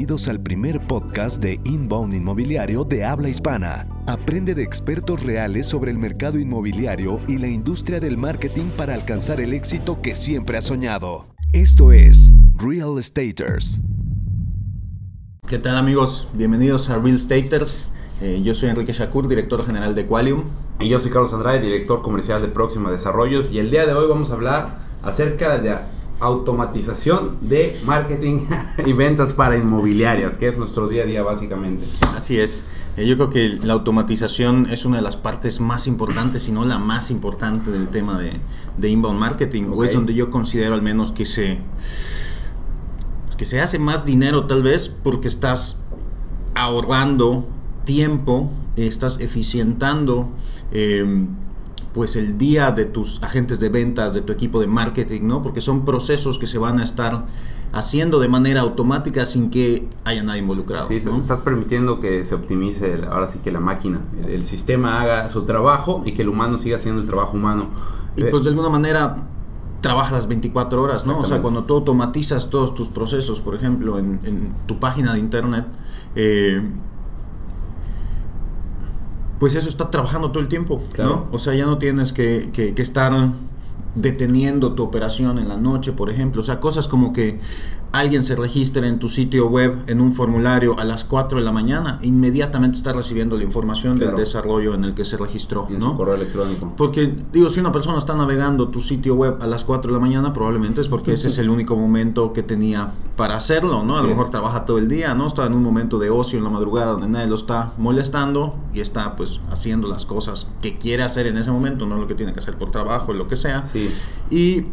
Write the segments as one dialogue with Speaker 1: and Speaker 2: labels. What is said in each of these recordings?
Speaker 1: Bienvenidos al primer podcast de Inbound Inmobiliario de habla hispana. Aprende de expertos reales sobre el mercado inmobiliario y la industria del marketing para alcanzar el éxito que siempre has soñado. Esto es Real Estaters.
Speaker 2: ¿Qué tal amigos? Bienvenidos a Real Estaters. Eh, yo soy Enrique Shakur, director general de Qualium.
Speaker 3: Y yo soy Carlos Andrade, director comercial de Próxima Desarrollos. Y el día de hoy vamos a hablar acerca de automatización de marketing y ventas para inmobiliarias, que es nuestro día a día básicamente.
Speaker 2: Así es. Eh, yo creo que la automatización es una de las partes más importantes, si no la más importante del tema de, de inbound marketing, o es donde yo considero al menos que se, que se hace más dinero tal vez porque estás ahorrando tiempo, estás eficientando. Eh, pues el día de tus agentes de ventas, de tu equipo de marketing, ¿no? Porque son procesos que se van a estar haciendo de manera automática sin que haya nadie involucrado.
Speaker 3: Sí, estás permitiendo que se optimice ahora sí que la máquina, el, sistema haga su trabajo y que el humano siga haciendo el trabajo humano.
Speaker 2: Y pues de alguna manera trabaja las 24 horas, ¿no? O sea, cuando tú automatizas todos tus procesos, por ejemplo, en, en tu página de internet, eh, pues eso está trabajando todo el tiempo, ¿no? O sea, ya no tienes que, que, que estar deteniendo tu operación en la noche, por ejemplo. O sea, cosas como que alguien se registre en tu sitio web en un formulario a las 4 de la mañana, inmediatamente está recibiendo la información del desarrollo en el que se registró.
Speaker 3: En
Speaker 2: ¿no?
Speaker 3: su correo electrónico.
Speaker 2: Porque, digo, si una persona está navegando tu sitio web a las 4 de la mañana, probablemente es porque ese es el único momento que tenía para hacerlo, ¿no? A lo mejor trabaja todo el día, ¿no? Está en un momento de ocio en la madrugada donde nadie lo está molestando y está, pues, haciendo las cosas que quiere hacer en ese momento, no lo que tiene que hacer por trabajo, lo que sea.
Speaker 3: Sí.
Speaker 2: Y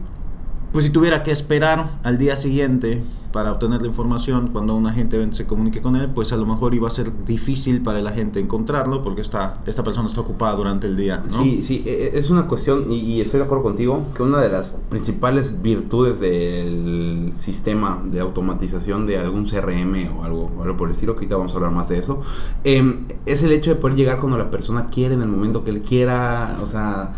Speaker 2: pues si tuviera que esperar al día siguiente para obtener la información cuando un agente se comunique con él, pues a lo mejor iba a ser difícil para el agente encontrarlo porque está, esta persona está ocupada durante el día. ¿no?
Speaker 3: Sí, sí, e, e, es una cuestión, y, estoy de acuerdo contigo, que una de las principales virtudes del sistema de automatización de algún CRM o algo, algo por el estilo, que ahorita vamos a hablar más de eso, em, es el hecho de poder llegar cuando la persona quiere, en el momento que él quiera, o sea,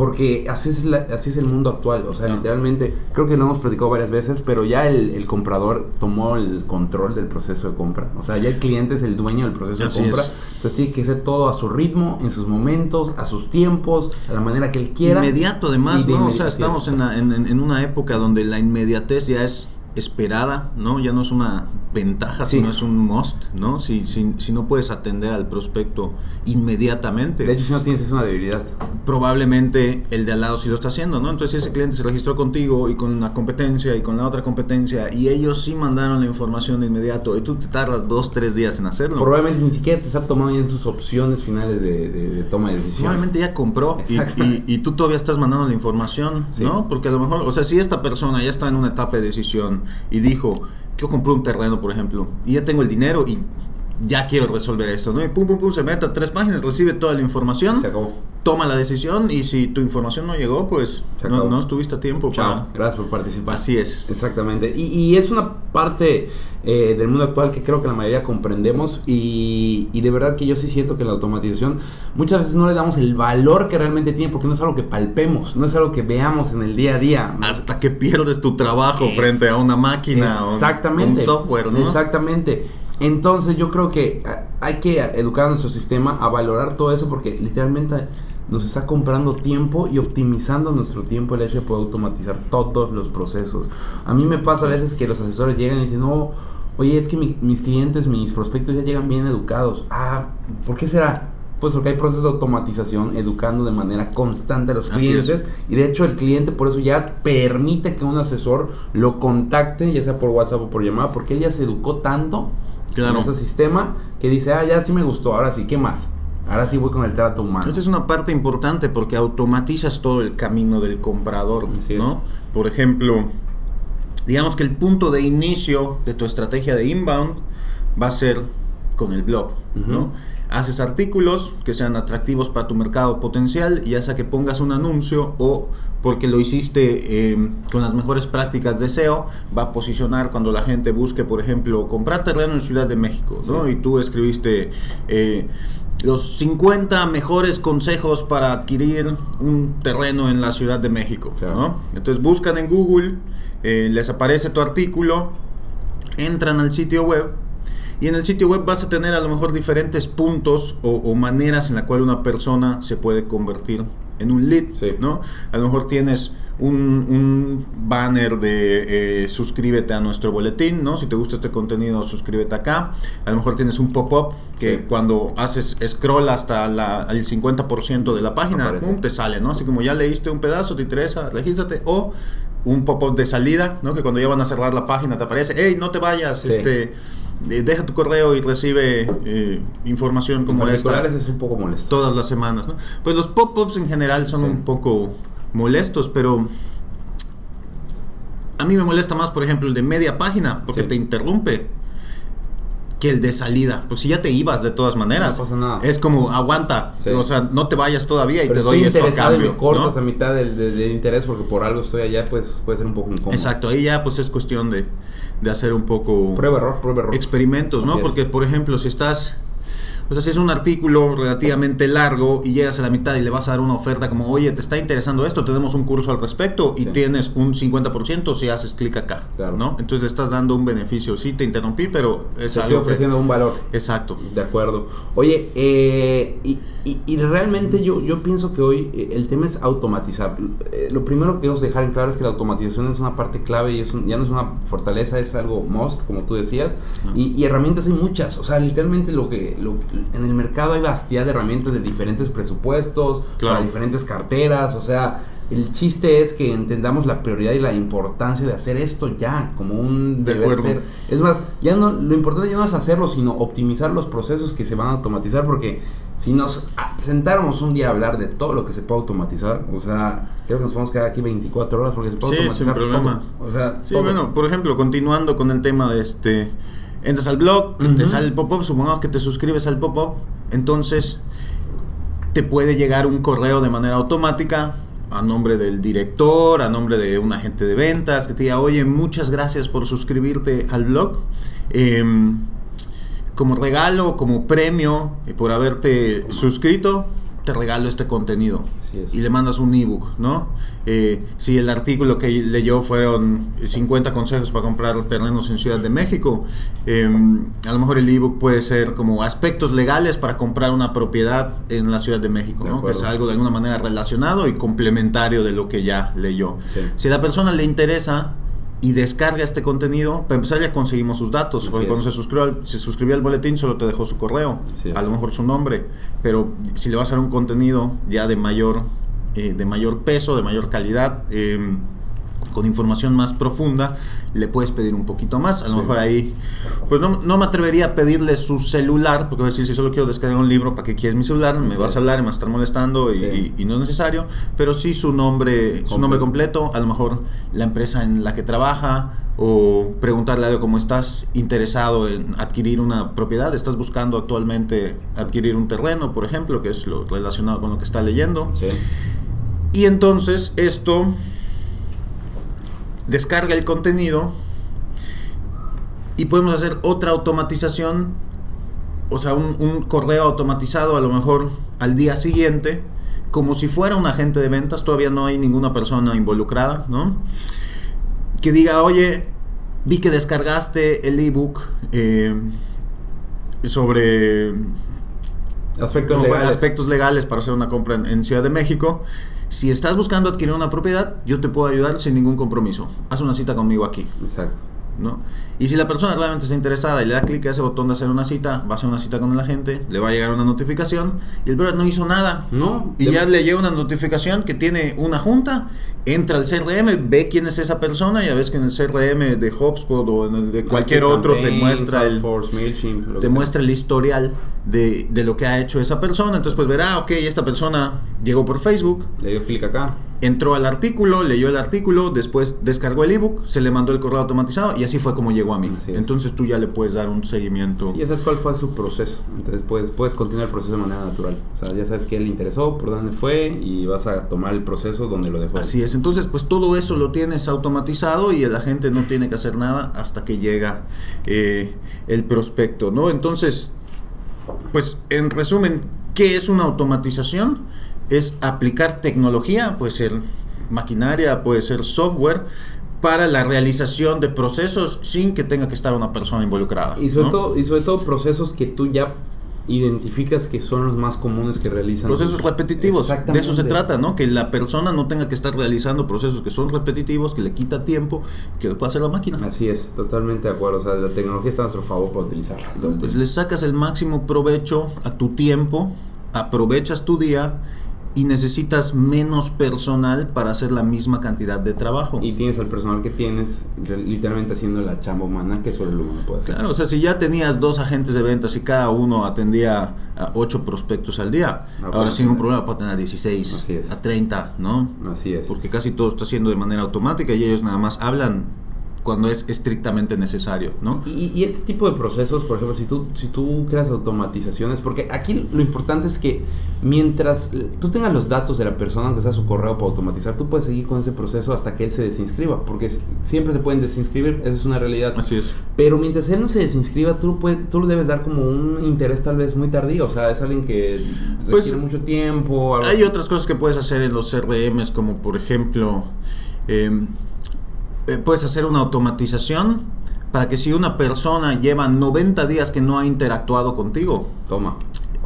Speaker 3: porque así es, así es el mundo actual, o sea, literalmente, creo que lo hemos platicado varias veces, pero ya el, comprador tomó el control del proceso de compra. O sea, ya el cliente es el dueño del proceso de compra. Entonces tiene que ser todo a su ritmo, en sus momentos, a sus tiempos, a la manera que él quiera.
Speaker 2: Inmediato además, ¿no? O sea, estamos en, en una época donde la inmediatez ya es esperada, ¿no? Ya no es una ventaja, sino es un must, ¿no? Si, si, si, no puedes atender al prospecto inmediatamente.
Speaker 3: De hecho, si no tienes, es una debilidad.
Speaker 2: Probablemente el de al lado sí lo está haciendo, ¿no? Entonces ese cliente se registró contigo y con la competencia y con la otra competencia y ellos sí mandaron la información de inmediato y tú te tardas dos, tres días en hacerlo.
Speaker 3: Probablemente ni siquiera te está tomando ya sus opciones finales de, toma de decisión.
Speaker 2: Probablemente ya compró y, y, tú todavía estás mandando la información, ¿no? Porque a lo mejor, o sea, si esta persona ya está en una etapa de decisión, y dijo, yo compré un terreno, por ejemplo, y ya tengo el dinero y ya quiero resolver esto, ¿no? Y pum, pum, pum, se mete a tres páginas, recibe toda la información, toma la decisión y si tu información no llegó, pues no, estuviste a tiempo
Speaker 3: para... Gracias por participar.
Speaker 2: Así es.
Speaker 3: Exactamente. Y, y es una parte eh, del mundo actual que creo que la mayoría comprendemos y, y, de verdad que yo sí siento que la automatización muchas veces no le damos el valor que realmente tiene porque no es algo que palpemos, no es algo que veamos en el día a día.
Speaker 2: Hasta que pierdes tu trabajo frente a una máquina
Speaker 3: exactamente,
Speaker 2: o un software, ¿no?
Speaker 3: Exactamente. Entonces yo creo que ah, hay que educar a nuestro sistema a valorar todo eso porque literalmente nos está comprando tiempo y optimizando nuestro tiempo el hecho de poder automatizar todos los procesos. A mí me pasa a veces que los asesores llegan y dicen, no, oye, es que mis clientes, mis prospectos ya llegan bien educados. Ah, ¿por qué será? Pues porque hay procesos de automatización educando de manera constante a los clientes y de hecho el cliente por eso ya permite que un asesor lo contacte, ya sea por WhatsApp o por llamada, porque él ya se educó tanto claro. en ese sistema que dice, ah, ya sí me gustó, ahora sí, ¿qué más? Ahora sí voy con el trato humano.
Speaker 2: Esa es una parte importante porque automatizas todo el camino del comprador, ¿no? Por ejemplo, digamos que el punto de inicio de tu estrategia de inbound va a ser con el blog, ¿no? Haces artículos que sean atractivos para tu mercado potencial, ya sea que pongas un anuncio o porque lo hiciste eh, con las mejores prácticas de SEO, va a posicionar cuando la gente busque, por ejemplo, comprar terreno en Ciudad de México, ¿no? Y tú escribiste eh, los 50 mejores consejos para adquirir un terreno en la Ciudad de México, ¿no? Entonces buscan en Google, eh, les aparece tu artículo, entran al sitio web Y en el sitio web vas a tener a lo mejor diferentes puntos o, maneras en la cual una persona se puede convertir en un lead, ¿no? A lo mejor tienes un, banner de eh, suscríbete a nuestro boletín, ¿no? Si te gusta este contenido, suscríbete acá. A lo mejor tienes un pop-up que cuando haces scroll hasta la, el 50% de la página, te sale, ¿no? Así como ya leíste un pedazo, te interesa, regístrate. O un pop-up de salida, ¿no? Que cuando ya van a cerrar la página te aparece, hey, no te vayas, este deja tu correo y recibe eh, información como esta.
Speaker 3: es un poco molesto.
Speaker 2: Todas las semanas, ¿no? Pues los pop-ups en general son un poco molestos, pero a mí me molesta más, por ejemplo, el de media página, porque te interrumpe, que el de salida. Pues si ya te ibas de todas maneras,
Speaker 3: no pasa nada.
Speaker 2: es como aguanta, o sea, no te vayas todavía y te doy esto a cambio.
Speaker 3: Y me cortas a mitad del, interés porque por algo estoy allá, pues puede ser un poco incómodo.
Speaker 2: Exacto, ahí ya pues es cuestión de, de hacer un poco...
Speaker 3: Prueba error, prueba error.
Speaker 2: Experimentos, ¿no? Porque, por ejemplo, si estás o sea, si es un artículo relativamente largo y llegas a la mitad y le vas a dar una oferta como, oye, ¿te está interesando esto? Tenemos un curso al respecto y tienes un 50% si haces clic acá, ¿no? Entonces le estás dando un beneficio. Sí, te interrumpí, pero
Speaker 3: es te Estoy ofreciendo un valor.
Speaker 2: Exacto.
Speaker 3: De acuerdo. Oye, eh, y, y, realmente yo, yo pienso que hoy eh, el tema es automatizar. Eh, lo primero que debemos dejar en claro es que la automatización es una parte clave y es ya no es una fortaleza, es algo must, como tú decías. Y, y, herramientas hay muchas. O sea, literalmente lo que, lo, en el mercado hay bastidad de herramientas de diferentes presupuestos, para diferentes carteras, o sea, el chiste es que entendamos la prioridad y la importancia de hacer esto ya, como un
Speaker 2: de deber ser.
Speaker 3: Es más, ya no, lo importante ya no es hacerlo, sino optimizar los procesos que se van a automatizar, porque si nos sentáramos un día a hablar de todo lo que se puede automatizar, o sea, creo que nos podemos quedar aquí 24 horas porque se puede automatizar.
Speaker 2: Sin problema.
Speaker 3: O sea,
Speaker 2: sí, bueno, por ejemplo, continuando con el tema de este entras al blog, te sale el pop-up, supongamos que te suscribes al pop-up, entonces te puede llegar un correo de manera automática a nombre del director, a nombre de un agente de ventas, que te diga, oye, muchas gracias por suscribirte al blog. Em, como regalo, como premio eh, por haberte suscrito, te regalo este contenido y le mandas un ebook, ¿no? Eh, si el artículo que leyó fueron 50 consejos para comprar terrenos en Ciudad de México, em, a lo mejor el ebook puede ser como aspectos legales para comprar una propiedad en la Ciudad de México, ¿no? Que es algo de alguna manera relacionado y complementario de lo que ya leyó. Si a la persona le interesa, y descarga este contenido, para empezar ya conseguimos sus datos. Porque cuando se suscribió, al, se suscribió al boletín solo te dejó su correo, a lo mejor su nombre, pero si le vas a dar un contenido ya de mayor, eh, de mayor peso, de mayor calidad, eh, con información más profunda, le puedes pedir un poquito más. A lo mejor ahí, pues no, no, me atrevería a pedirle su celular, porque voy a decir, si solo quiero descargar un libro, ¿para qué quieres mi celular? Me vas a hablar y me vas a estar molestando y, no es necesario. Pero sí su nombre, su nombre completo, a lo mejor la empresa en la que trabaja, o preguntarle algo como estás interesado en adquirir una propiedad, estás buscando actualmente adquirir un terreno, por ejemplo, que es lo relacionado con lo que está leyendo. Y entonces esto descarga el contenido y podemos hacer otra automatización, o sea, un, correo automatizado a lo mejor al día siguiente, como si fuera un agente de ventas, todavía no hay ninguna persona involucrada, ¿no? Que diga, oye, vi que descargaste el ebook eh, sobre
Speaker 3: aspectos legales.
Speaker 2: aspectos legales para hacer una compra en Ciudad de México si estás buscando adquirir una propiedad, yo te puedo ayudar sin ningún compromiso. Haz una cita conmigo aquí.
Speaker 3: Exacto.
Speaker 2: ¿no? Y si la persona realmente está interesada y le da clic a ese botón de hacer una cita, va a hacer una cita con el agente, le va a llegar una notificación y el brother no hizo nada.
Speaker 3: No.
Speaker 2: Y ya le llega una notificación que tiene una junta, entra al CRM, ve quién es esa persona, ya ves que en el CRM de HubSpot o en el de cualquier otro te muestra el te muestra el historial de, de, lo que ha hecho esa persona. Entonces pues verá, ok, esta persona llegó por Facebook.
Speaker 3: Le dio clic acá
Speaker 2: entró al artículo, leyó el artículo, después descargó el ebook, se le mandó el correo automatizado y así fue como llegó a mí. Entonces tú ya le puedes dar un seguimiento.
Speaker 3: Y sabes cuál fue su proceso. Entonces puedes, puedes continuar el proceso de manera natural. O sea, ya sabes qué le interesó, por dónde fue y vas a tomar el proceso donde lo dejó.
Speaker 2: Así es. Entonces, pues todo eso lo tienes automatizado y la gente no tiene que hacer nada hasta que llega eh, el prospecto, ¿no? Entonces, pues en resumen, ¿qué es una automatización? es aplicar tecnología, puede ser maquinaria, puede ser software, para la realización de procesos sin que tenga que estar una persona involucrada.
Speaker 3: Y sobre, todo, y sobre todo procesos que tú ya identificas que son los más comunes que realizan.
Speaker 2: Procesos repetitivos. De eso se trata, ¿no? Que la persona no tenga que estar realizando procesos que son repetitivos, que le quita tiempo, que lo pueda hacer la máquina.
Speaker 3: Así es, totalmente de acuerdo. O sea, la tecnología está a nuestro favor para utilizarla.
Speaker 2: Pues le sacas el máximo provecho a tu tiempo, aprovechas tu día y necesitas menos personal para hacer la misma cantidad de trabajo.
Speaker 3: Y tienes al personal que tienes literalmente haciendo la chamba humana que solo el humano puede hacer.
Speaker 2: Claro, o sea, si ya tenías dos agentes de ventas y cada uno atendía a ocho prospectos al día, ah, ahora sin un problema puede tener a 16, a 30, ¿no?
Speaker 3: Así es.
Speaker 2: Porque casi todo está haciendo de manera automática y ellos nada más hablan cuando es estrictamente necesario, ¿no?
Speaker 3: Y, este tipo de procesos, por ejemplo, si tú, si tú creas automatizaciones, porque aquí lo importante es que mientras tú tengas los datos de la persona, aunque sea su correo para automatizar, tú puedes seguir con ese proceso hasta que él se desinscriba, porque siempre se pueden desinscribir, eso es una realidad.
Speaker 2: Así es.
Speaker 3: Pero mientras él no se desinscriba, tú, puede, tú le debes dar como un interés tal vez muy tardío, o sea, es alguien que pues, requiere mucho tiempo.
Speaker 2: hay otras cosas que puedes hacer en los CRMs, como por ejemplo... Eh, eh, puedes hacer una automatización para que si una persona lleva 90 días que no ha interactuado contigo,
Speaker 3: toma.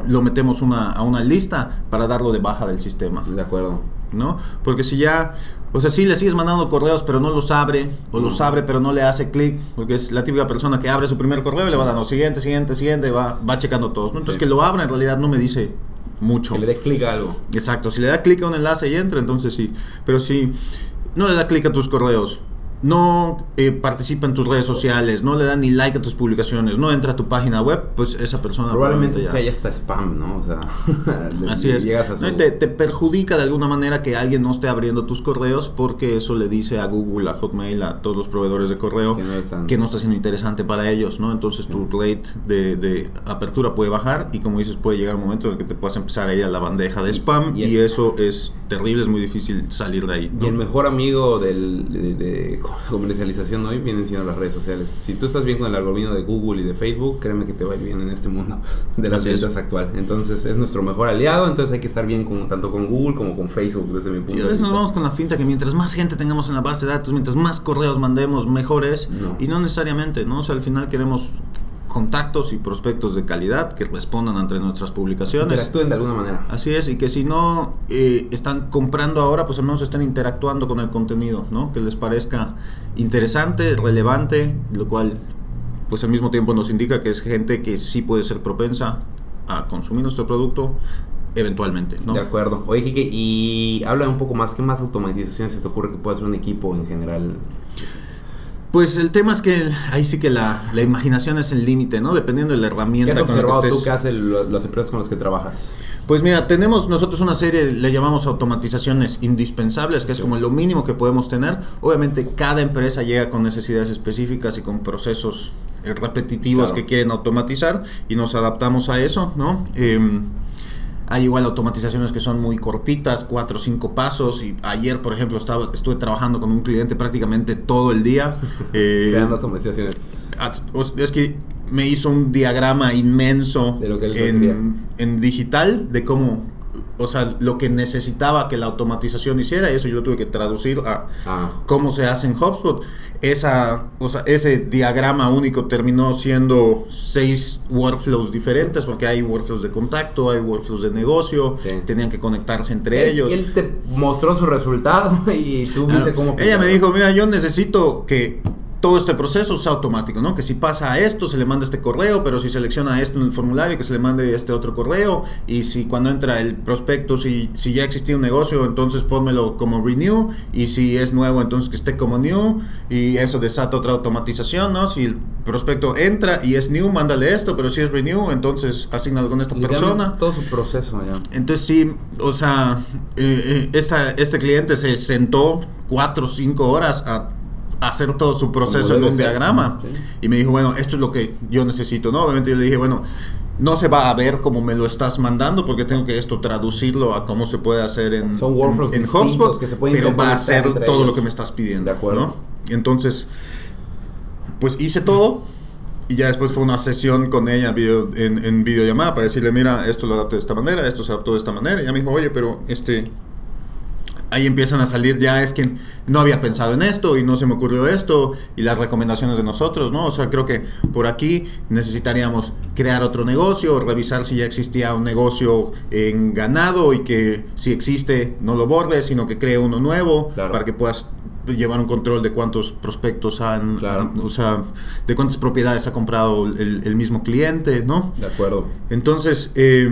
Speaker 2: Lo metemos una, a una lista para darlo de baja del sistema.
Speaker 3: De acuerdo.
Speaker 2: ¿No? Porque si ya, o sea, si le sigues mandando correos pero no los abre, o los abre pero no le hace clic, porque es la típica persona que abre su primer correo y le va dando siguiente, siguiente, siguiente, va, va checando todos. Entonces que lo abra en realidad no me dice mucho.
Speaker 3: Que le dé clic a algo.
Speaker 2: Exacto, si le da clic a un enlace y entra, entonces sí. Pero si no le da clic a tus correos, no eh, participa en tus redes sociales, no le da ni like a tus publicaciones, no entra a tu página web, pues esa persona
Speaker 3: probablemente, sea ya está spam, ¿no? O sea,
Speaker 2: así es. te, perjudica de alguna manera que alguien no esté abriendo tus correos porque eso le dice a Google, a Hotmail, a todos los proveedores de correo que no, está siendo interesante para ellos, ¿no? Entonces tu rate de, apertura puede bajar y como dices puede llegar un momento en el que te puedas empezar a ir a la bandeja de spam y, eso es terrible, es muy difícil salir de ahí.
Speaker 3: Y el mejor amigo del, de comercialización hoy vienen siendo las redes sociales. Si tú estás bien con el algoritmo de Google y de Facebook, créeme que te va a ir bien en este mundo de las ventas actual. Entonces es nuestro mejor aliado, entonces hay que estar bien con, tanto con Google como con Facebook desde mi punto
Speaker 2: de vista. nos vamos con la finta que mientras más gente tengamos en la base de datos, mientras más correos mandemos, mejores. Y no necesariamente, ¿no? O sea, al final queremos contactos y prospectos de calidad que respondan ante nuestras publicaciones.
Speaker 3: Interactúen de alguna manera.
Speaker 2: Así es, y que si no eh, están comprando ahora, pues al menos están interactuando con el contenido, ¿no? Que les parezca interesante, relevante, lo cual pues al mismo tiempo nos indica que es gente que sí puede ser propensa a consumir nuestro producto eventualmente, ¿no?
Speaker 3: De acuerdo. Oye, Kike, y habla un poco más, ¿qué más automatizaciones se te ocurre que pueda hacer un equipo en general?
Speaker 2: Pues el tema es que ahí sí que la, imaginación es el límite, ¿no? Dependiendo de la herramienta.
Speaker 3: ¿Qué has observado tú que hacen las empresas con las que trabajas?
Speaker 2: Pues mira, tenemos nosotros una serie, le llamamos automatizaciones indispensables, que es como lo mínimo que podemos tener. Obviamente cada empresa llega con necesidades específicas y con procesos repetitivos que quieren automatizar y nos adaptamos a eso, ¿no? Eh, hay igual automatizaciones que son muy cortitas, cuatro o cinco pasos. Y ayer, por ejemplo, estaba, estuve trabajando con un cliente prácticamente todo el día.
Speaker 3: Eh, Creando automatizaciones.
Speaker 2: Es que me hizo un diagrama inmenso en, en, digital de cómo, o sea, lo que necesitaba que la automatización hiciera, y eso yo lo tuve que traducir a ah. cómo se hace en HubSpot. Esa, o sea, ese diagrama único terminó siendo seis workflows diferentes, porque hay workflows de contacto, hay workflows de negocio, tenían que conectarse entre ellos.
Speaker 3: Él te mostró su resultado y tú viste cómo...
Speaker 2: Ella me dijo, mira, yo necesito que todo este proceso es automático, ¿no? Que si pasa a esto, se le manda este correo, pero si selecciona esto en el formulario, que se le mande este otro correo, y si cuando entra el prospecto, si, si ya existía un negocio, entonces pónmelo como renew, y si es nuevo, entonces que esté como new, y eso desata otra automatización, ¿no? Si el prospecto entra y es new, mándale esto, pero si es renew, entonces asignalo con esta persona.
Speaker 3: Todo su proceso ya.
Speaker 2: Entonces sí, o sea, eh, eh, esta, este cliente se sentó cuatro o cinco horas a hacer todo su proceso en un diagrama. Y me dijo, bueno, esto es lo que yo necesito, ¿no? Obviamente yo le dije, bueno, no se va a ver como me lo estás mandando porque tengo que esto traducirlo a cómo se puede hacer en,
Speaker 3: en, HubSpot, que se
Speaker 2: pero va a ser todo lo que me estás pidiendo.
Speaker 3: De acuerdo.
Speaker 2: ¿no? Entonces, pues hice todo y ya después fue una sesión con ella video, en, en videollamada para decirle, mira, esto lo adapté de esta manera, esto se adaptó de esta manera. Y ella me dijo, oye, pero este ahí empiezan a salir ya es que no había pensado en esto y no se me ocurrió esto y las recomendaciones de nosotros, ¿no? O sea, creo que por aquí necesitaríamos crear otro negocio, revisar si ya existía un negocio en ganado y que si existe no lo borres, sino que cree uno nuevo para que puedas llevar un control de cuántos prospectos han, o sea, de cuántas propiedades ha comprado el, mismo cliente, ¿no?
Speaker 3: De acuerdo.
Speaker 2: Entonces, eh,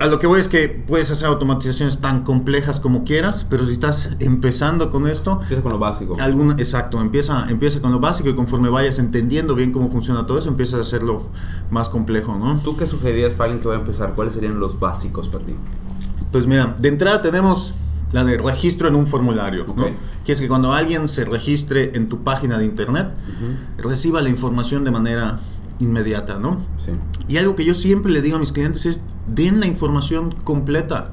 Speaker 2: a lo que voy es que puedes hacer automatizaciones tan complejas como quieras, pero si estás empezando con esto...
Speaker 3: Empieza con lo básico.
Speaker 2: Alguna, exacto, empieza, empieza con lo básico y conforme vayas entendiendo bien cómo funciona todo eso, empiezas a hacerlo más complejo, ¿no?
Speaker 3: ¿Tú qué sugerirías para alguien que va a empezar? ¿Cuáles serían los básicos para ti?
Speaker 2: Pues mira, de entrada tenemos la de registro en un formulario, ¿no? Que es que cuando alguien se registre en tu página de internet, reciba la información de manera inmediata, ¿no? Sí. Y algo que yo siempre le digo a mis clientes es, den la información completa,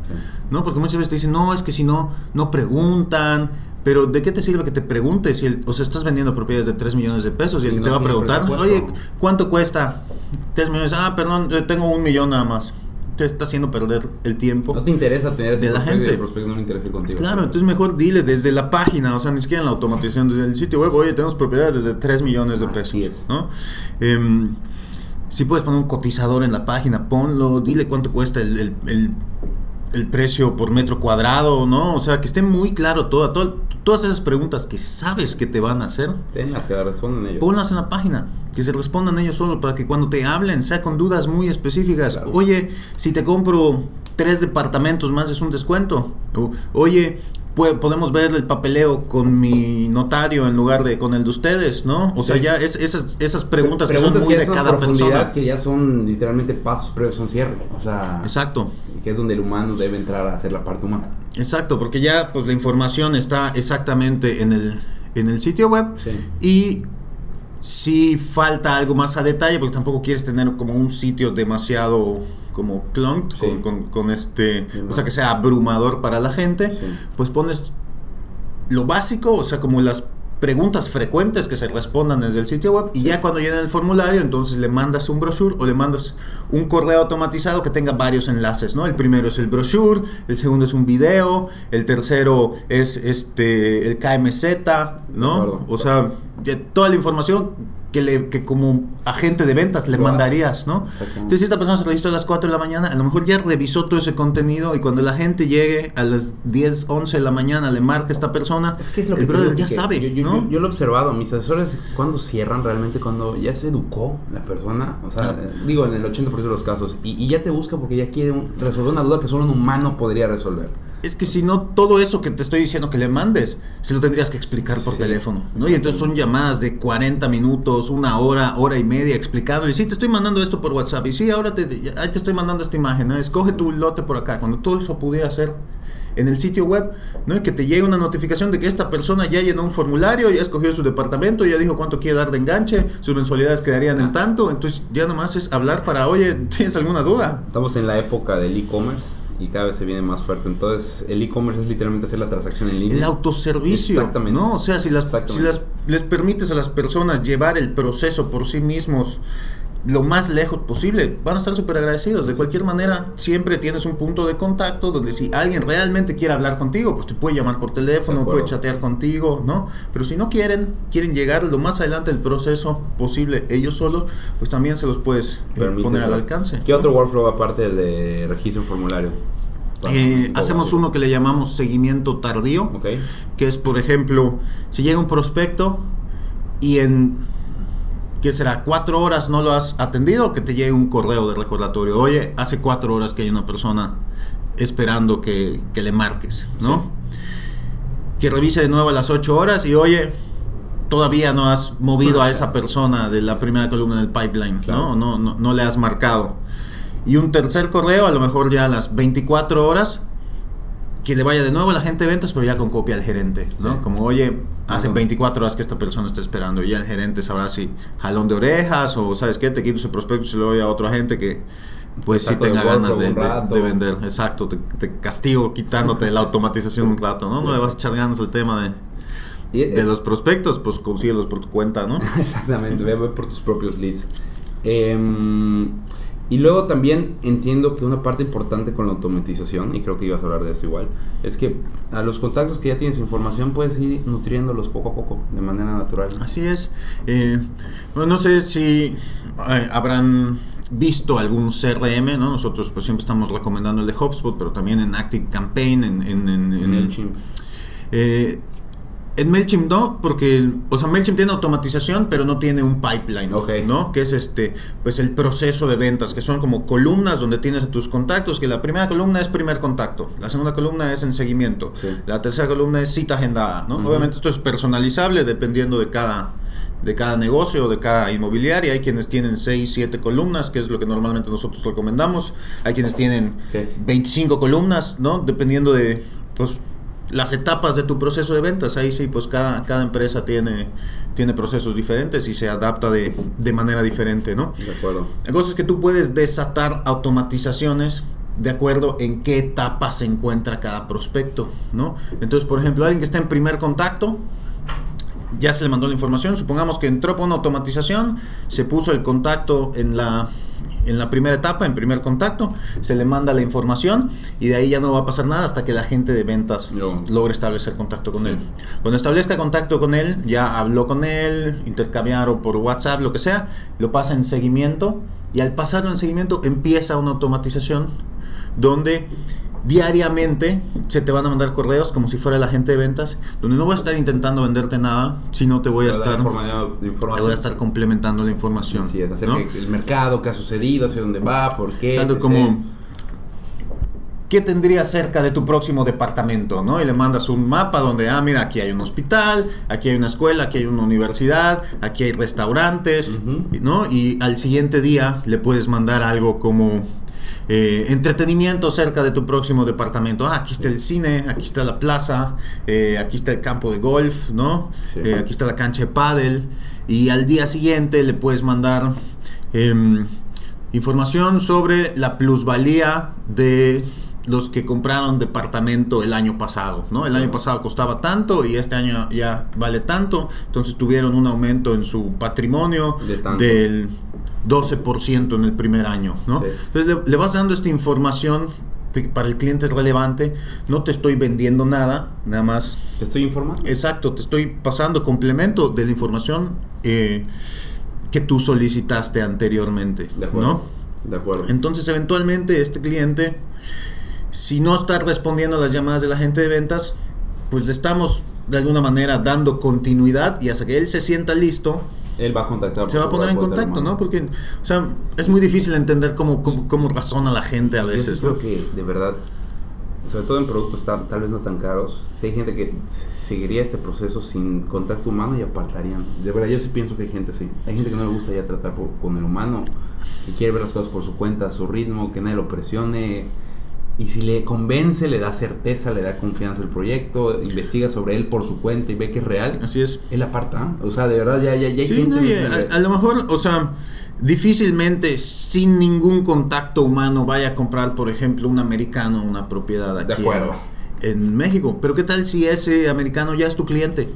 Speaker 2: ¿no? Porque muchas veces te dicen, no, es que si no, no preguntan, pero ¿de qué te sirve que te preguntes? Si el, o sea, estás vendiendo propiedades de 3 millones de pesos y el que te va a preguntar, oye, ¿cuánto cuesta? 3 millones, ah, perdón, tengo un millón nada más te está haciendo perder el tiempo.
Speaker 3: No te interesa tener ese de la gente. el prospecto no le interesa contigo.
Speaker 2: Claro, entonces mejor dile desde la página, o sea, ni siquiera en la automatización, desde el sitio web, oye, tenemos propiedades desde 3 millones de pesos. Así es. ¿no? Em, si puedes poner un cotizador en la página, ponlo, dile cuánto cuesta el, el, precio por metro cuadrado, ¿no? O sea, que esté muy claro todo, todas esas preguntas que sabes que te van a hacer.
Speaker 3: Tenlas que respondan ellos.
Speaker 2: Ponlas en la página que se respondan ellos solo para que cuando te hablen sea con dudas muy específicas. Oye, si te compro tres departamentos más es un descuento. oye, podemos ver el papeleo con mi notario en lugar de con el de ustedes, ¿no? O sea, ya es, esas, esas preguntas, que son muy de cada persona.
Speaker 3: Que ya son literalmente pasos previos a un cierre. O sea,
Speaker 2: exacto.
Speaker 3: Que es donde el humano debe entrar a hacer la parte humana.
Speaker 2: Exacto, porque ya pues la información está exactamente en el, en el sitio web y si falta algo más a detalle, porque tampoco quieres tener como un sitio demasiado como clunked, con, este, o sea, que sea abrumador para la gente, pues pones lo básico, o sea, como las preguntas frecuentes que se respondan desde el sitio web y ya cuando llenen el formulario entonces le mandas un brochure o le mandas un correo automatizado que tenga varios enlaces, ¿no? El primero es el brochure, el segundo es un video, el tercero es este el KMZ, ¿no? O sea, toda la información que, le, que como agente de ventas le mandarías, ¿no? Entonces, si esta persona se registró a las 4 de la mañana, a lo mejor ya revisó todo ese contenido y cuando la gente llegue a las 10, 11 de la mañana, le marca a esta persona,
Speaker 3: es que es lo el
Speaker 2: brother ya sabe,
Speaker 3: yo, ¿no? yo, lo he observado, mis asesores, cuando cierran realmente, cuando ya se educó la persona, o sea, digo, en el 80% de los casos, y, ya te busca porque ya quiere resolver una duda que solo un humano podría resolver.
Speaker 2: Es que si no, todo eso que te estoy diciendo que le mandes, se lo tendrías que explicar por teléfono, ¿no? Y entonces son llamadas de 40 minutos, una hora, hora y media explicando. Y sí, te estoy mandando esto por WhatsApp. Y sí, ahora te, ahí te estoy mandando esta imagen, ¿no? Escoge tu lote por acá. Cuando todo eso pudiera ser en el sitio web, ¿no? Que te llegue una notificación de que esta persona ya llenó un formulario, ya escogió su departamento, ya dijo cuánto quiere dar de enganche, sus mensualidades quedarían en tanto. Entonces ya nomás es hablar para, oye, ¿tienes alguna duda?
Speaker 3: Estamos en la época del e-commerce y cada vez se viene más fuerte. Entonces, el e-commerce es literalmente hacer la transacción en línea.
Speaker 2: El autoservicio. Exactamente. ¿no? O sea, si, las, si las, les permites a las personas llevar el proceso por sí mismos lo más lejos posible, van a estar súper agradecidos. De cualquier manera, siempre tienes un punto de contacto donde si alguien realmente quiere hablar contigo, pues te puede llamar por teléfono, puede chatear contigo, ¿no? Pero si no quieren, quieren llegar lo más adelante del proceso posible ellos solos, pues también se los puedes eh, poner al alcance.
Speaker 3: ¿Qué otro workflow aparte del de registro en formulario?
Speaker 2: Eh, hacemos uno que le llamamos seguimiento tardío, que es, por ejemplo, si llega un prospecto y en ¿qué será? ¿Cuatro horas no lo has atendido? Que te llegue un correo de recordatorio. Oye, hace cuatro horas que hay una persona esperando que, le marques, ¿no? Que revise de nuevo a las ocho horas y oye, todavía no has movido a esa persona de la primera columna del pipeline, ¿no? No, ¿no? no, le has marcado. Y un tercer correo, a lo mejor ya a las 24 horas, que le vaya de nuevo a la gente de ventas, pero ya con copia al gerente, ¿no? Como, oye, hace 24 horas que esta persona está esperando y ya el gerente sabrá si jalón de orejas o, ¿sabes qué? Te quito ese prospecto y se lo doy a otro agente que pues sí tenga ganas de, vender. Exacto, te, castigo quitándote la automatización un rato, ¿no? No le vas a echar ganas al tema de, de los prospectos, pues consíguelos por tu cuenta, ¿no?
Speaker 3: Exactamente, ve por tus propios leads. Eh, Y luego también entiendo que una parte importante con la automatización, y creo que ibas a hablar de esto igual, es que a los contactos que ya tienes información puedes ir nutriéndolos poco a poco, de manera natural.
Speaker 2: Así es. Eh, bueno, no sé si eh, habrán visto algún CRM, ¿no? Nosotros pues siempre estamos recomendando el de HubSpot, pero también en Active Campaign, en, en, en. Eh, en MailChimp no, porque, o sea, MailChimp tiene automatización, pero no tiene un pipeline. ¿no? Que es este, pues el proceso de ventas, que son como columnas donde tienes a tus contactos, que la primera columna es primer contacto, la segunda columna es en seguimiento,
Speaker 3: Sí.
Speaker 2: la tercera columna es cita agendada, ¿no? Obviamente esto es personalizable dependiendo de cada de cada negocio o de cada inmobiliaria. Hay quienes tienen 6, 7 columnas, que es lo que normalmente nosotros recomendamos. Hay quienes tienen
Speaker 3: Sí.
Speaker 2: 25 columnas, ¿no? Dependiendo de pues, las etapas de tu proceso de ventas. Ahí sí, pues cada, cada empresa tiene, tiene procesos diferentes y se adapta de, de manera diferente, ¿no?
Speaker 3: De acuerdo.
Speaker 2: La cosa es que tú puedes desatar automatizaciones de acuerdo en qué etapa se encuentra cada prospecto, ¿no? Entonces, por ejemplo, alguien que está en primer contacto, ya se le mandó la información, supongamos que entró por una automatización, se puso el contacto en la en la primera etapa, en primer contacto, se le manda la información y de ahí ya no va a pasar nada hasta que la gente de ventas
Speaker 3: No.
Speaker 2: logre establecer contacto con él. Cuando establezca contacto con él, ya habló con él, intercambiaron por WhatsApp, lo que sea, lo pasa en seguimiento y al pasarlo en seguimiento empieza una automatización donde diariamente se te van a mandar correos como si fuera el agente de ventas, donde no voy a estar intentando venderte nada, sino te voy a estar te voy a estar complementando la información.
Speaker 3: Es,
Speaker 2: ¿no?
Speaker 3: del mercado, qué ha sucedido, hacia dónde va, por qué. Etc.
Speaker 2: como ¿qué tendrías cerca de tu próximo departamento? ¿no? Y le mandas un mapa donde, ah, mira, aquí hay un hospital, aquí hay una escuela, aquí hay una universidad, aquí hay restaurantes. ¿no? Y al siguiente día le puedes mandar algo como eh, entretenimiento cerca de tu próximo departamento. Ah, aquí está el cine, aquí está la plaza, eh, aquí está el campo de golf, ¿no?
Speaker 3: Sí.
Speaker 2: Eh, aquí está la cancha de pádel. Y al día siguiente le puedes mandar em, información sobre la plusvalía de los que compraron departamento el año pasado, ¿no? El año pasado costaba tanto y este año ya vale tanto, entonces tuvieron un aumento en su patrimonio
Speaker 3: De
Speaker 2: del 12% en el primer año, ¿no?
Speaker 3: Sí.
Speaker 2: Entonces le, le vas dando esta información que para el cliente es relevante, no te estoy vendiendo nada, nada más
Speaker 3: Te estoy informando.
Speaker 2: Exacto, te estoy pasando complemento de la información eh, que tú solicitaste anteriormente.
Speaker 3: De acuerdo.
Speaker 2: ¿no?
Speaker 3: De acuerdo.
Speaker 2: Entonces, eventualmente, este cliente, si no está respondiendo a las llamadas de la gente de ventas, pues le estamos de alguna manera dando continuidad y hasta que él se sienta listo,
Speaker 3: Él va a contactar.
Speaker 2: se va a poner en contacto. ¿no? Porque, o sea, es muy difícil entender cómo, cómo, cómo razona la gente a
Speaker 3: Yo
Speaker 2: veces,
Speaker 3: creo
Speaker 2: ¿no?
Speaker 3: que de verdad, sobre todo en productos tal, tal vez no tan caros, si hay gente que seguiría este proceso sin contacto humano y apartarían. De verdad, yo sí pienso que hay gente así. Hay gente que no le gusta ya tratar por- con el humano, que quiere ver las cosas por su cuenta, a su ritmo, que nadie lo presione. Y si le convence, le da certeza, le da confianza al proyecto, investiga sobre él por su cuenta y ve que es real,
Speaker 2: Así es.
Speaker 3: él aparta. O sea, de verdad, ya, ya, ya hay
Speaker 2: Sí,
Speaker 3: gente
Speaker 2: no, a, a lo mejor, o sea, difícilmente sin ningún contacto humano vaya a comprar, por ejemplo, un americano una propiedad aquí
Speaker 3: De acuerdo.
Speaker 2: en, México. Pero ¿qué tal si ese americano ya es tu cliente?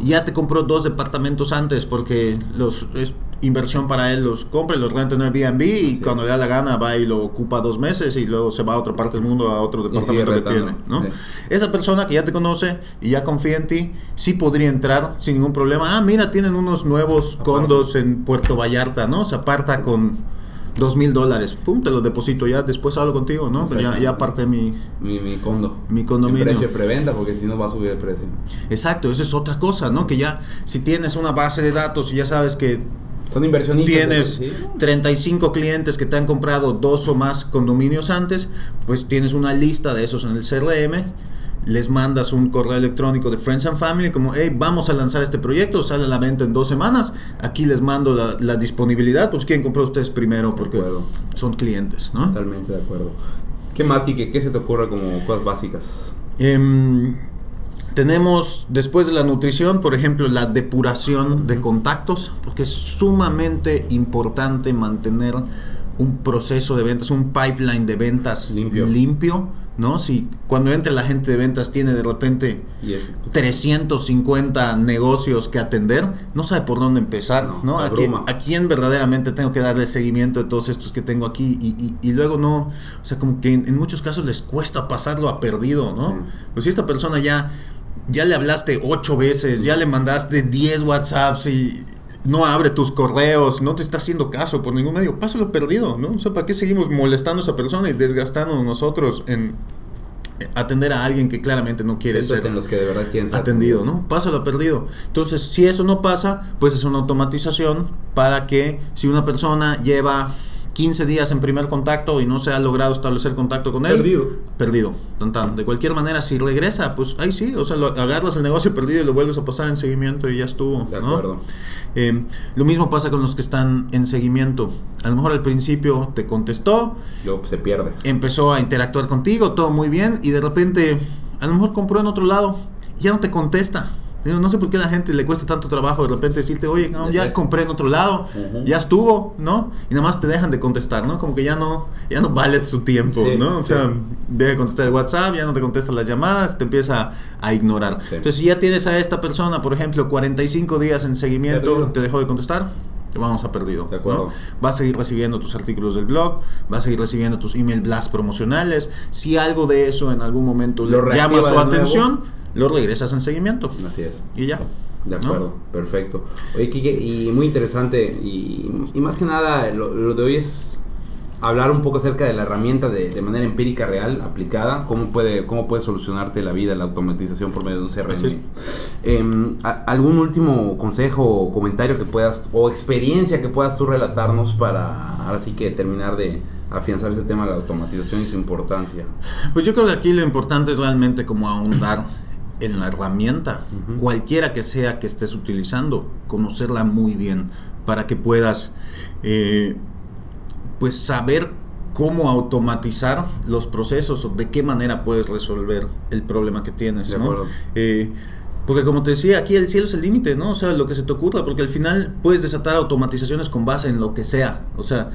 Speaker 2: Ya te compró dos departamentos antes porque los inversión para él los compra y los renta en Airbnb y
Speaker 3: Sí.
Speaker 2: cuando le da la gana va y lo ocupa dos meses y luego se va a otra parte del mundo a otro departamento que tiene, ¿no?
Speaker 3: Sí.
Speaker 2: Esa persona que ya te conoce y ya confía en ti, sí podría entrar sin ningún problema. Ah, mira, tienen unos nuevos condos en Puerto Vallarta, ¿no? Se aparta con dos mil dólares. Pum, te los deposito ya, después hablo contigo, ¿no? Pero ya, ya aparte mi,
Speaker 3: Mi, mi condo.
Speaker 2: mi condominio.
Speaker 3: Precio de preventa, porque si no va a subir el precio.
Speaker 2: Exacto, eso es otra cosa, ¿no? Que ya, si tienes una base de datos y ya sabes que
Speaker 3: Son inversionistas.
Speaker 2: tienes
Speaker 3: ¿sí?
Speaker 2: 35 clientes que te han comprado dos o más condominios antes, pues tienes una lista de esos en el CRM, les mandas un correo electrónico de Friends and Family como, hey, vamos a lanzar este proyecto, sale a la venta en dos semanas, aquí les mando la, la disponibilidad, pues quieren comprar ustedes primero porque son clientes, ¿no?
Speaker 3: Totalmente de acuerdo. ¿Qué más, Kike? ¿Qué se te ocurre como cosas básicas?
Speaker 2: Em, tenemos después de la nutrición, por ejemplo, la depuración de contactos, porque es sumamente importante mantener un proceso de ventas, un pipeline de ventas
Speaker 3: Limpio.
Speaker 2: limpio, ¿no? Si cuando entre la gente de ventas tiene de repente
Speaker 3: Y es-
Speaker 2: 350 negocios que atender, no sabe por dónde empezar,
Speaker 3: No,
Speaker 2: ¿no? ¿A quién,
Speaker 3: abruma.
Speaker 2: a quién verdaderamente tengo que darle seguimiento de todos estos que tengo aquí? Y, y- y luego no, o sea, como que en, en muchos casos les cuesta pasarlo a perdido, ¿no? Pues si esta persona ya, ya le hablaste ocho veces, ya le mandaste 10 WhatsApps y no abre tus correos, no te está haciendo caso por ningún medio, pásalo perdido, ¿no? O sea, ¿para qué seguimos molestando a esa persona y desgastando nosotros en atender a alguien que claramente no quiere ser
Speaker 3: los que de verdad quieren ser
Speaker 2: atendido, ¿no? Pásalo perdido. Entonces, si eso no pasa, pues es una automatización para que si una persona lleva 15 días en primer contacto y no se ha logrado establecer contacto con él,
Speaker 3: Perdido.
Speaker 2: perdido. Tan, tan. De cualquier manera, si regresa, pues ahí sí, o sea, lo, agarras el negocio perdido y lo vuelves a pasar en seguimiento y ya estuvo.
Speaker 3: De
Speaker 2: ¿no?
Speaker 3: acuerdo.
Speaker 2: Eh, lo mismo pasa con los que están en seguimiento. A lo mejor al principio te contestó,
Speaker 3: Luego pues, se pierde.
Speaker 2: empezó a interactuar contigo, todo muy bien, y de repente a lo mejor compró en otro lado y ya no te contesta. No sé por qué a la gente le cuesta tanto trabajo de repente decirte, oye, no, ya compré en otro lado, ya estuvo, ¿no? Y nada más te dejan de contestar, ¿no? Como que ya no, ya no vales su tiempo,
Speaker 3: Sí,
Speaker 2: ¿no? O
Speaker 3: sí.
Speaker 2: sea, deja de contestar el WhatsApp, ya no te contesta las llamadas, te empieza a ignorar.
Speaker 3: Sí.
Speaker 2: Entonces, si ya tienes a esta persona, por ejemplo, 45 días en seguimiento, te dejó de contestar, te vamos a perdido.
Speaker 3: De acuerdo.
Speaker 2: ¿no? vas a seguir recibiendo tus artículos del blog, vas a seguir recibiendo tus email blasts promocionales. Si algo de eso en algún momento
Speaker 3: Lo
Speaker 2: le llama su
Speaker 3: nuevo.
Speaker 2: Lo regresas en seguimiento
Speaker 3: Así es.
Speaker 2: y ya.
Speaker 3: De
Speaker 2: ¿no?
Speaker 3: acuerdo, perfecto. Oye, Kike, y muy interesante, y, y más que nada, lo, lo de hoy es hablar un poco acerca de la herramienta de, de manera empírica real, aplicada, cómo puede, cómo puede solucionarte la vida, la automatización por medio de un CRM.
Speaker 2: Es.
Speaker 3: Em, ¿Algún último consejo o comentario que puedas, o experiencia que puedas tú relatarnos para ahora sí que terminar de afianzar este tema de la automatización y su importancia?
Speaker 2: Pues yo creo que aquí lo importante es realmente como ahondar en la herramienta, cualquiera que sea que estés utilizando, conocerla muy bien para que puedas eh, pues saber cómo automatizar los procesos o de qué manera puedes resolver el problema que tienes. Eh, porque como te decía, aquí el cielo es el límite, ¿no? O sea, lo que se te ocurra, porque al final puedes desatar automatizaciones con base en lo que sea. O sea,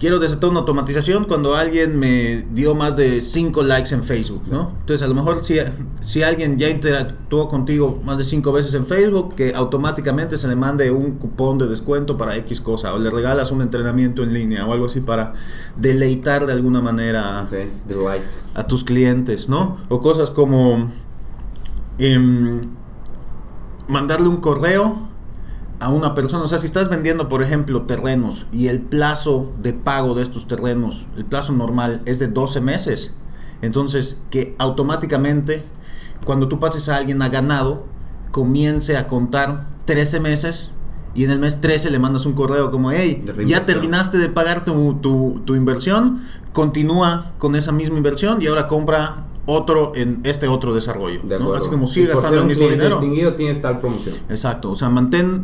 Speaker 2: quiero desatar una automatización cuando alguien me dio más de 5 likes en Facebook, ¿no? Entonces, a lo mejor si, si alguien ya interactuó contigo más de 5 veces en Facebook, que automáticamente se le mande un cupón de descuento para X cosa, o le regalas un entrenamiento en línea o algo así para deleitar de alguna manera a tus clientes, ¿no? O cosas como em, mandarle un correo a una persona. O sea, si estás vendiendo, por ejemplo, terrenos y el plazo de pago de estos terrenos, el plazo normal es de 12 meses, entonces que automáticamente cuando tú pases a alguien a ganado, comience a contar 13 meses. Y en el mes 13 le mandas un correo como, hey, ya terminaste de pagar tu, tu, tu inversión, continúa con esa misma inversión y ahora compra otro en este otro desarrollo.
Speaker 3: De
Speaker 2: ¿no? Así como sigue gastando el mismo dinero.
Speaker 3: distinguido tienes tal promoción.
Speaker 2: Exacto, o sea, mantén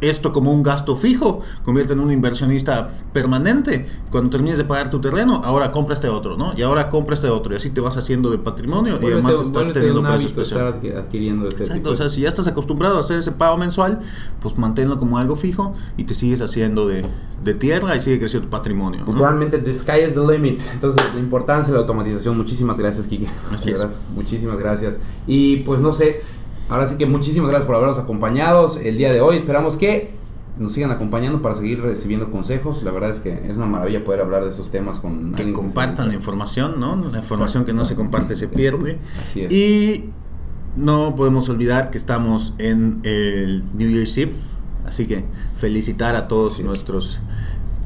Speaker 2: esto como un gasto fijo, convierte en un inversionista permanente. Cuando termines de pagar tu terreno, ahora compra este otro, ¿no? Y ahora compra este otro, y así te vas haciendo de patrimonio y además estás teniendo precio especial.
Speaker 3: estar adqui- adquiriendo este
Speaker 2: Exacto,
Speaker 3: tipo
Speaker 2: o sea, si ya estás acostumbrado a hacer ese pago mensual, pues manténlo como algo fijo y te sigues haciendo de, de tierra y sigue creciendo tu patrimonio. ¿no?
Speaker 3: Realmente, the sky is the limit. Entonces, la importancia de la automatización. Muchísimas gracias, Kike.
Speaker 2: Así es.
Speaker 3: Muchísimas gracias. Y pues no sé, ahora sí que muchísimas gracias por habernos acompañado el día de hoy. Esperamos que nos sigan acompañando para seguir recibiendo consejos. La verdad es que es una maravilla poder hablar de esos temas con
Speaker 2: Que compartan la información, ¿no? La información que no se comparte se pierde.
Speaker 3: Así es.
Speaker 2: Y no podemos olvidar que estamos en el New Year's Eve, así que felicitar a todos nuestros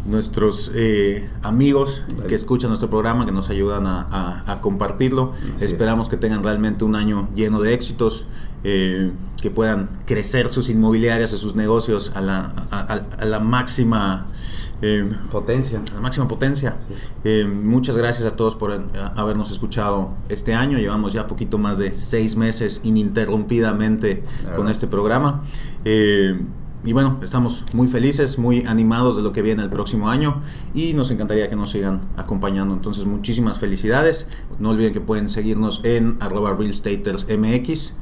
Speaker 2: nuestros eh, amigos que escuchan nuestro programa, que nos ayudan a, a- a compartirlo.
Speaker 3: Así es.
Speaker 2: Esperamos que tengan realmente un año lleno de éxitos, eh, que puedan crecer sus inmobiliarias y sus negocios a la, a- a- a la máxima eh,
Speaker 3: Potencia.
Speaker 2: a la máxima potencia. Eh, muchas gracias a todos por habernos escuchado este año. Llevamos ya poquito más de seis meses ininterrumpidamente con este programa. Y bueno, estamos muy felices, muy animados de lo que viene el próximo año y nos encantaría que nos sigan acompañando. Entonces, muchísimas felicidades. No olviden que pueden seguirnos en arroba realstatersmx.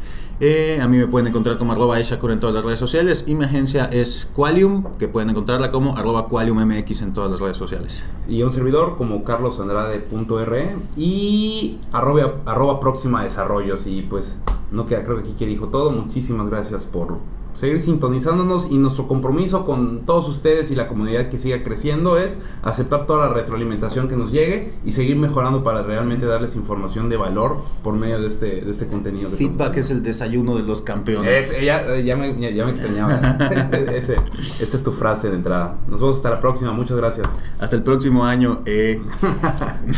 Speaker 2: Eh, a mí me pueden encontrar como arroba Eshakur en todas las redes sociales y mi agencia es Qualium, que pueden encontrarla como arroba QualiumMX en todas las redes sociales.
Speaker 3: Y un servidor como carlosandrade.re y arroba, arroba próxima desarrollos. Y pues no queda, creo que aquí que dijo todo. Muchísimas gracias por seguir sintonizándonos y nuestro compromiso con todos ustedes y la comunidad que siga creciendo es aceptar toda la retroalimentación que nos llegue y seguir mejorando para realmente darles información de valor por medio de este, de este contenido.
Speaker 2: Feedback es el desayuno de los campeones.
Speaker 3: ya, me, ya, me, extrañaba. Ese, esta es tu frase de entrada. Nos vemos hasta la próxima. Muchas gracias.
Speaker 2: Hasta el próximo año. Eh.